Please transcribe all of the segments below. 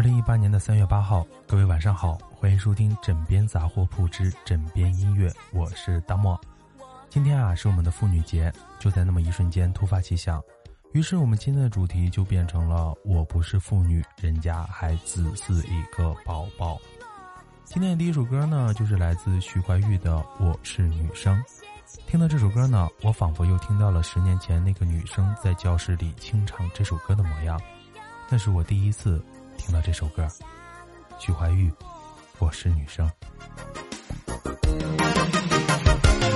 二零一八年的三月八号，各位晚上好，欢迎收听枕边杂货铺之枕边音乐，我是大漠。今天啊是我们的妇女节，就在那么一瞬间突发奇想，于是我们今天的主题就变成了“我不是妇女，人家还只是一个宝宝”。今天的第一首歌呢，就是来自徐怀钰的《我是女生》。听到这首歌呢，我仿佛又听到了十年前那个女生在教室里清唱这首歌的模样。那是我第一次听到这首歌。徐怀钰，《我是女生》。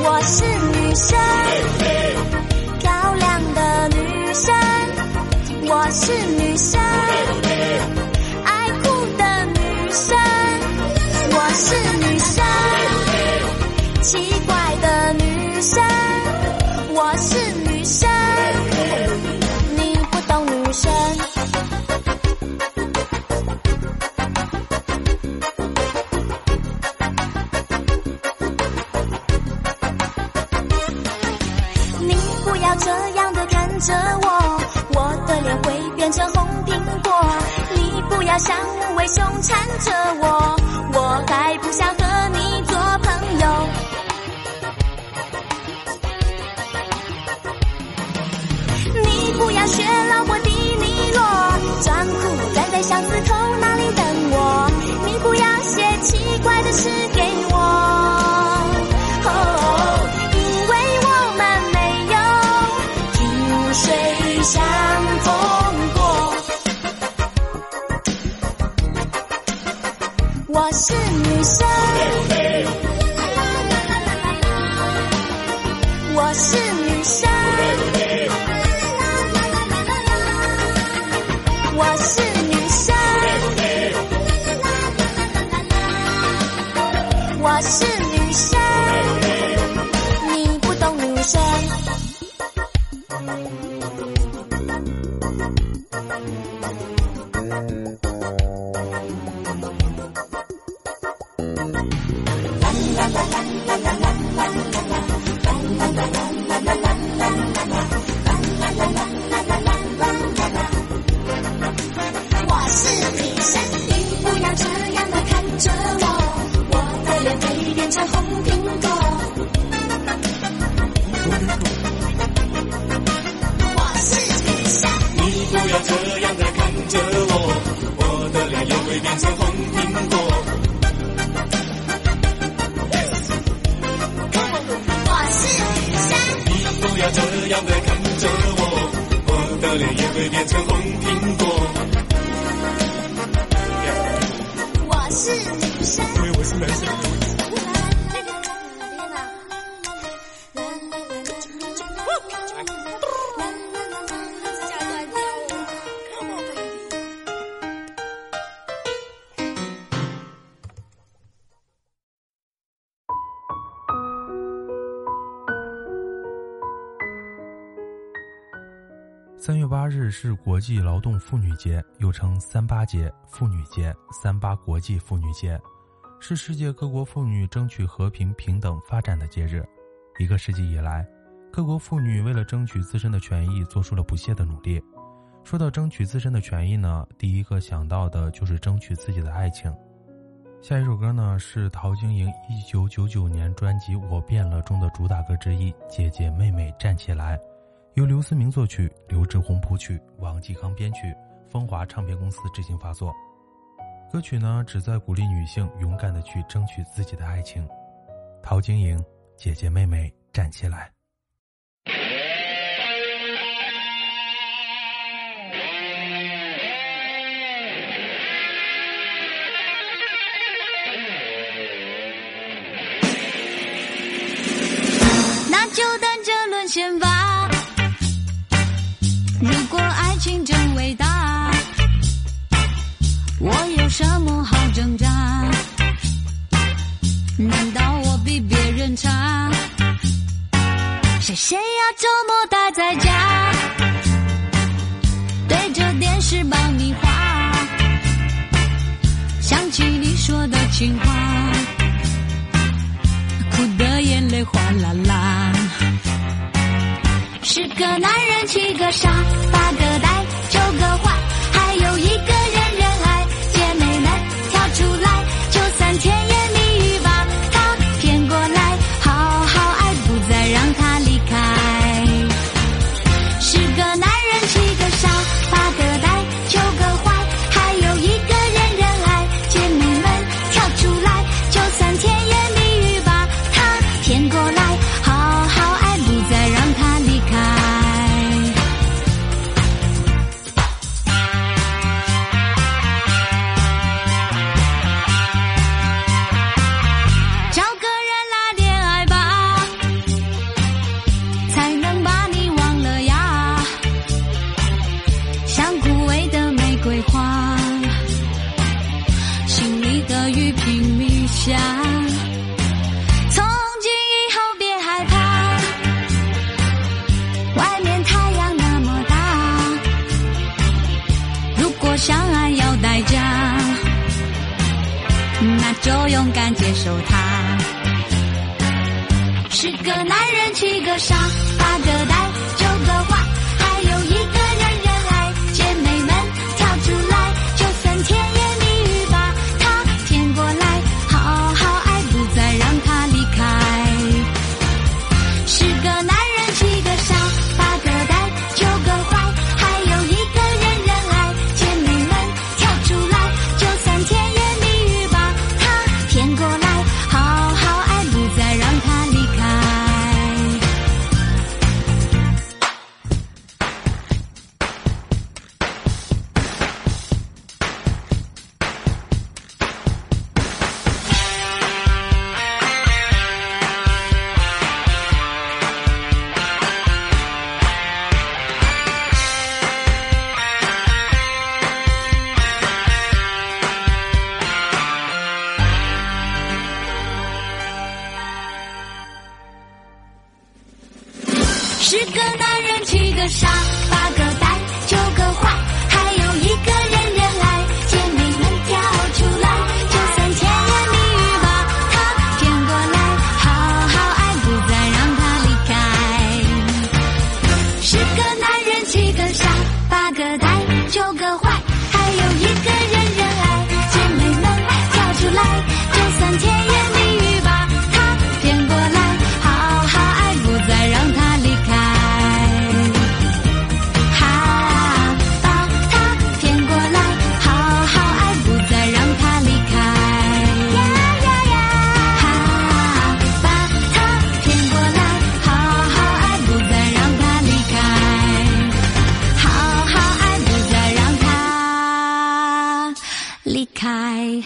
我是女生，漂亮的女生。我是女生，爱哭的女生。我是女生，奇怪的女生。水三月八日是国际劳动妇女节，又称三八节、妇女节、三八国际妇女节，是世界各国妇女争取和平、平等发展的节日。一个世纪以来，各国妇女为了争取自身的权益，做出了不懈的努力。说到争取自身的权益呢，第一个想到的就是争取自己的爱情。下一首歌呢是陶晶莹一九九九年专辑《我变了》中的主打歌之一《姐姐妹妹站起来》，由刘思明作曲，刘志宏谱曲，王继康编曲，风华唱片公司执行发作。歌曲呢，旨在鼓励女性勇敢的去争取自己的爱情。陶晶莹，姐姐妹妹站起来。那就等着沦陷吧。情真伟大，我有什么好挣扎？难道我比别人差？谁谁要周末待在家，对着电视爆米花，想起你说的情话。哭的眼泪哗啦啦。十个男人七个傻，八个呆，离开。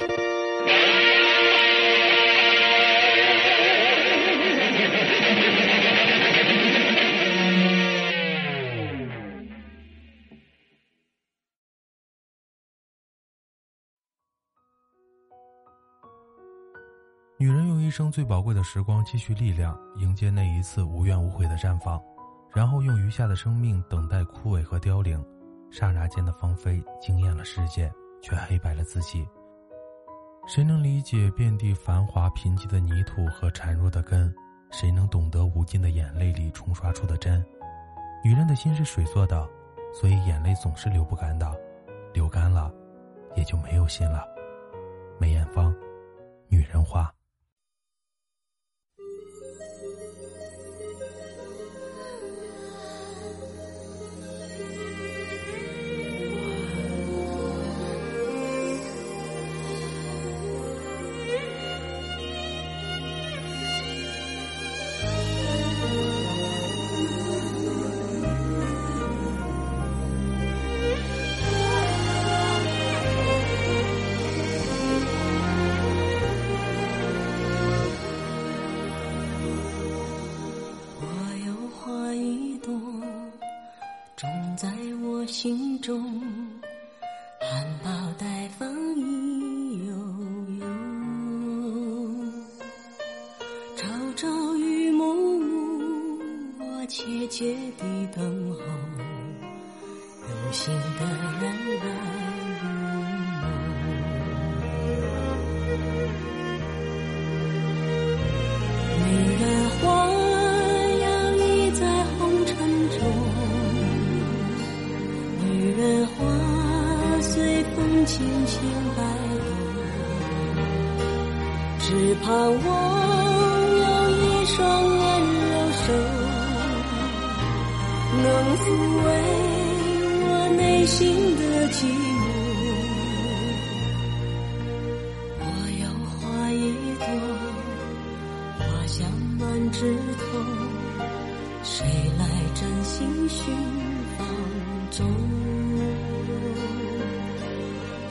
女人用一生最宝贵的时光积蓄力量，迎接那一次无怨无悔的绽放，然后用余下的生命等待枯萎和凋零。刹那间的芳菲惊艳了世界，却黑白了自己。谁能理解遍地繁华贫瘠的泥土和孱弱的根？谁能懂得无尽的眼泪里冲刷出的真？女人的心是水做的，所以眼泪总是流不干的，流干了，也就没有心了。梅艳芳，朝朝与暮暮，我切切地等候，有心的人来入梦。女人花摇曳在红尘中，女人花随风轻轻摆动，只盼望抚慰我内心的寂寞。我有花一朵。花香满枝头，谁来真心寻芳踪？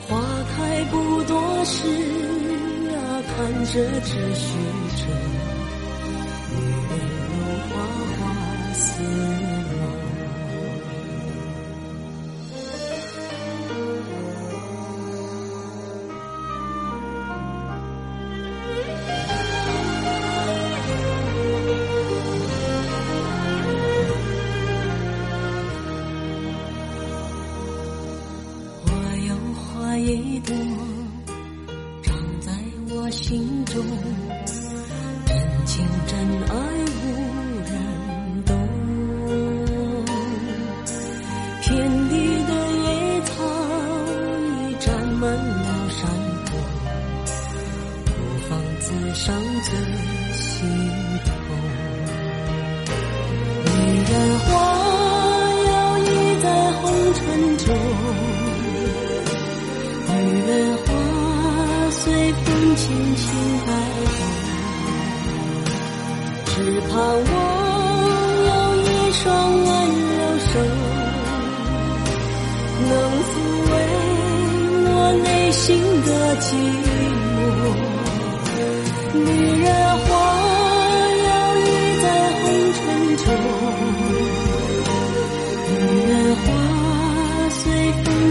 花开不多时啊，看着只虚着，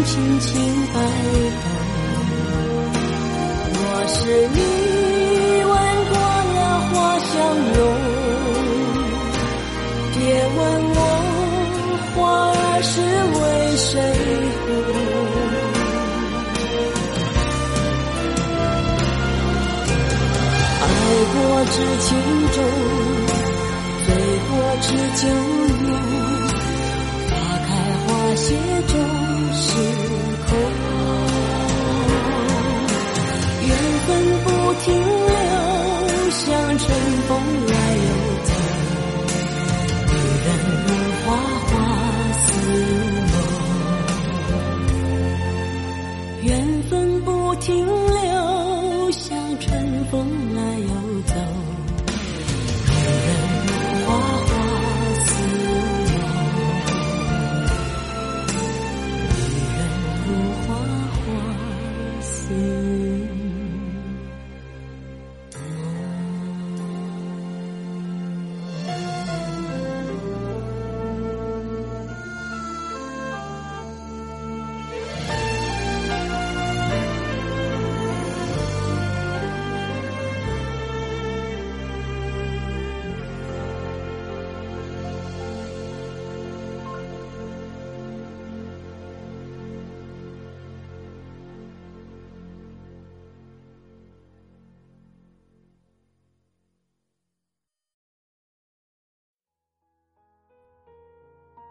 轻轻摆动。若是你闻过了花香浓，别问我花儿是为谁红。爱过知情重，醉过知酒浓。花开花谢终时空，缘分不停留，像春风来又走。女人如花花似梦，缘分不停留，像春风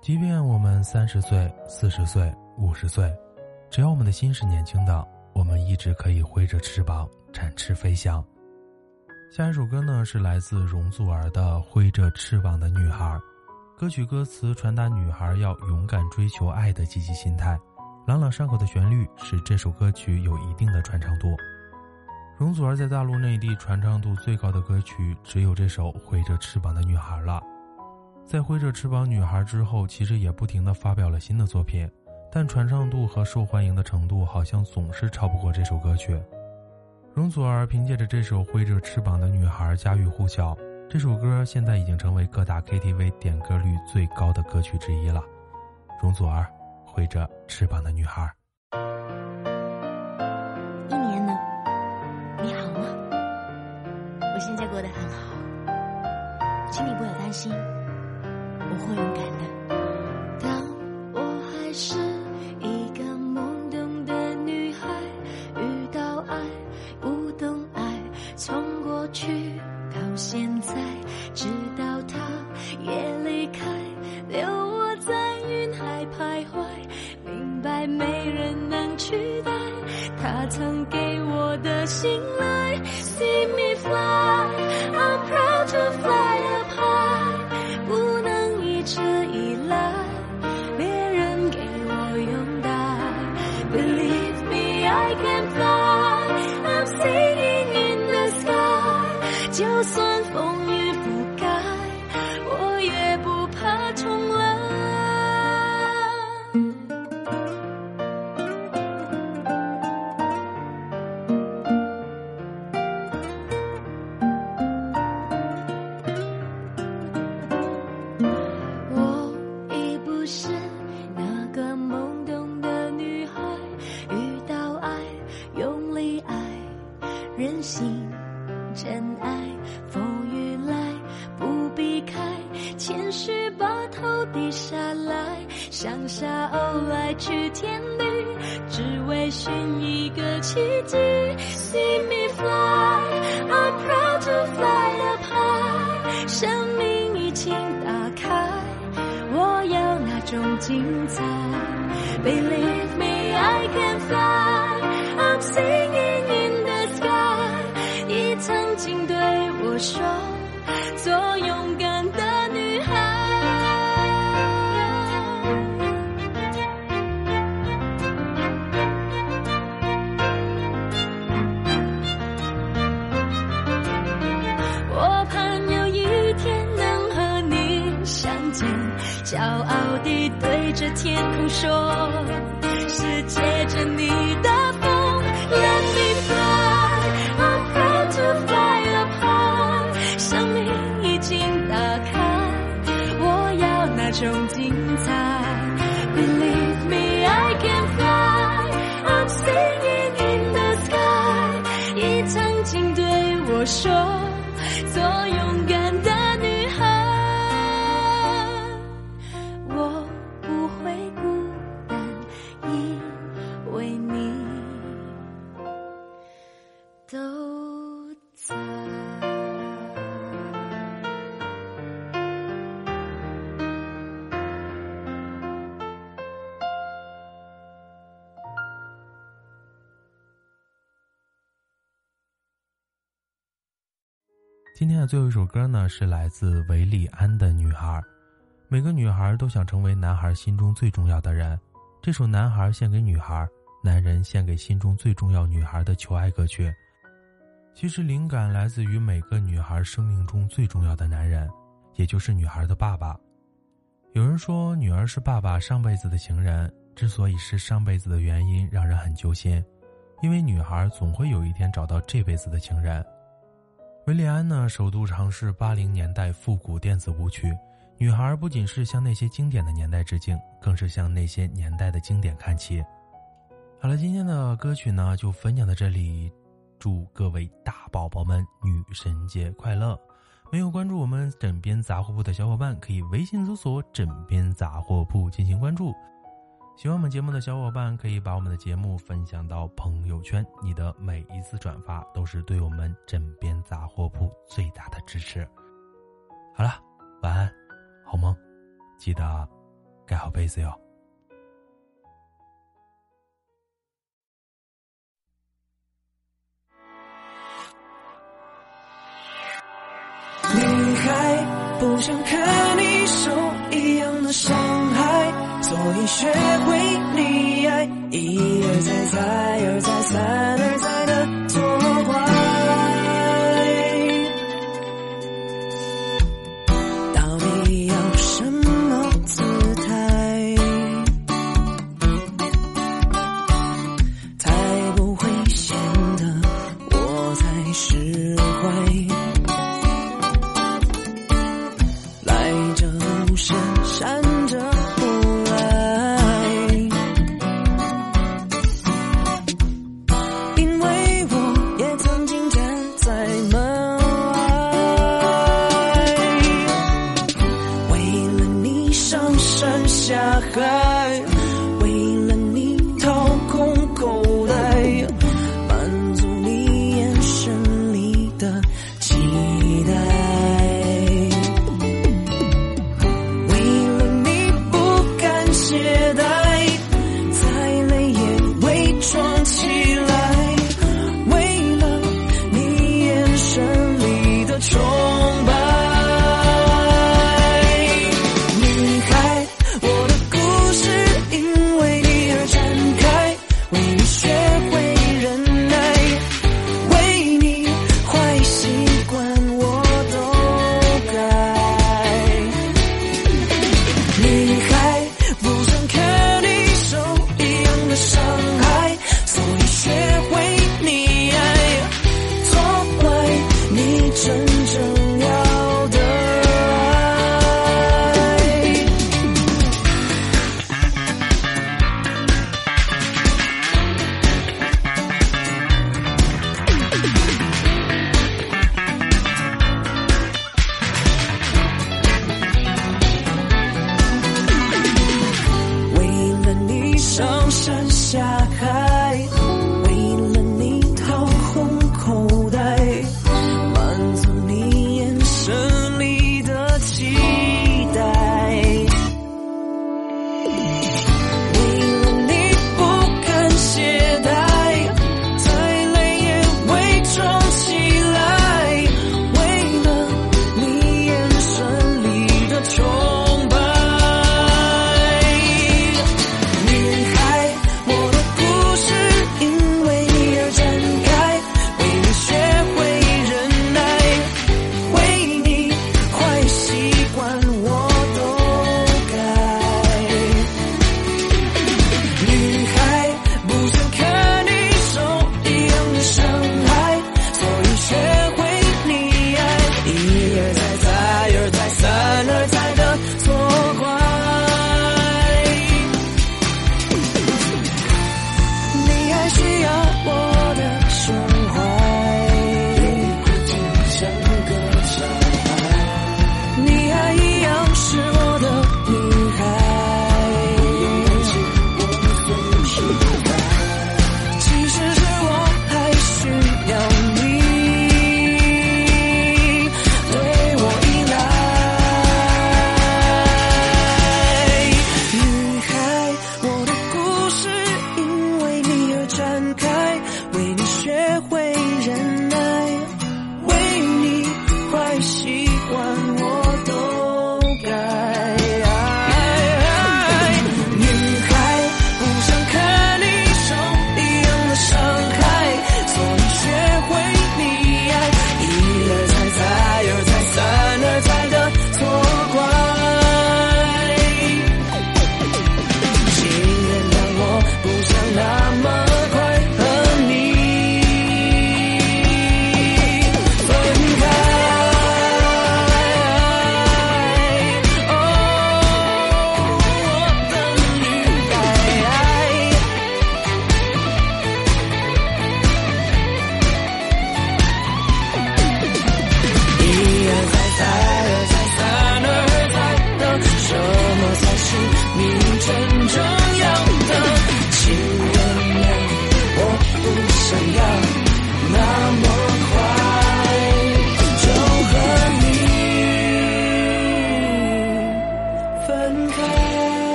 即便我们三十岁、四十岁、五十岁，只要我们的心是年轻的，我们一直可以挥着翅膀展翅飞翔。下一首歌呢，是来自容祖儿的《挥着翅膀的女孩》。歌曲歌词传达女孩要勇敢追求爱的积极心态，朗朗上口的旋律使这首歌曲有一定的传唱度。容祖儿在大陆内地传唱度最高的歌曲只有这首《挥着翅膀的女孩》了。在挥着翅膀女孩之后，其实也不停的发表了新的作品，但传唱度和受欢迎的程度好像总是超不过这首歌曲。容祖儿凭借着这首《挥着翅膀的女孩》家喻户晓，这首歌现在已经成为各大 KTV 点歌率最高的歌曲之一了。容祖儿，挥。着翅膀的女孩。一年呢？你好吗？我现在过得很好，请你不要担心，会勇敢的。当我还是一直依赖。别人给我拥戴。Believe me, I can fly. I'm singing in the sky. 就算 上下偶来去天地，只为寻一个奇迹。See me fly, I'm proud to fly up high，生命已经打开。我要那种精彩。Believe me, I can fly. 地对着天空说，世界真今天的最后一首歌呢，是来自韦礼安的《女孩》。每个女孩都想成为男孩心中最重要的人。这首《男孩》献给女孩，男人献给心中最重要女孩的求爱歌曲。其实灵感来自于每个女孩生命中最重要的男人，也就是女孩的爸爸。有人说，女儿是爸爸上辈子的情人。之所以是上辈子的原因，让人很揪心，因为女孩总会有一天找到这辈子的情人。维利安呢，首度尝试八零年代复古电子舞曲。女孩不仅是向那些经典的年代致敬，更是向那些年代的经典看齐。好了，今天的歌曲呢就分享到这里，祝各位大宝宝们女神节快乐！没有关注我们枕边杂货铺的小伙伴，可以微信搜索“枕边杂货铺”进行关注。喜欢我们节目的小伙伴，可以把我们的节目分享到朋友圈。你的每一次转发，都是对我们枕边杂货铺最大的支持。好了，晚安，好梦，记得盖好被子哟。女孩不想看学会溺爱，一而再，再而再，再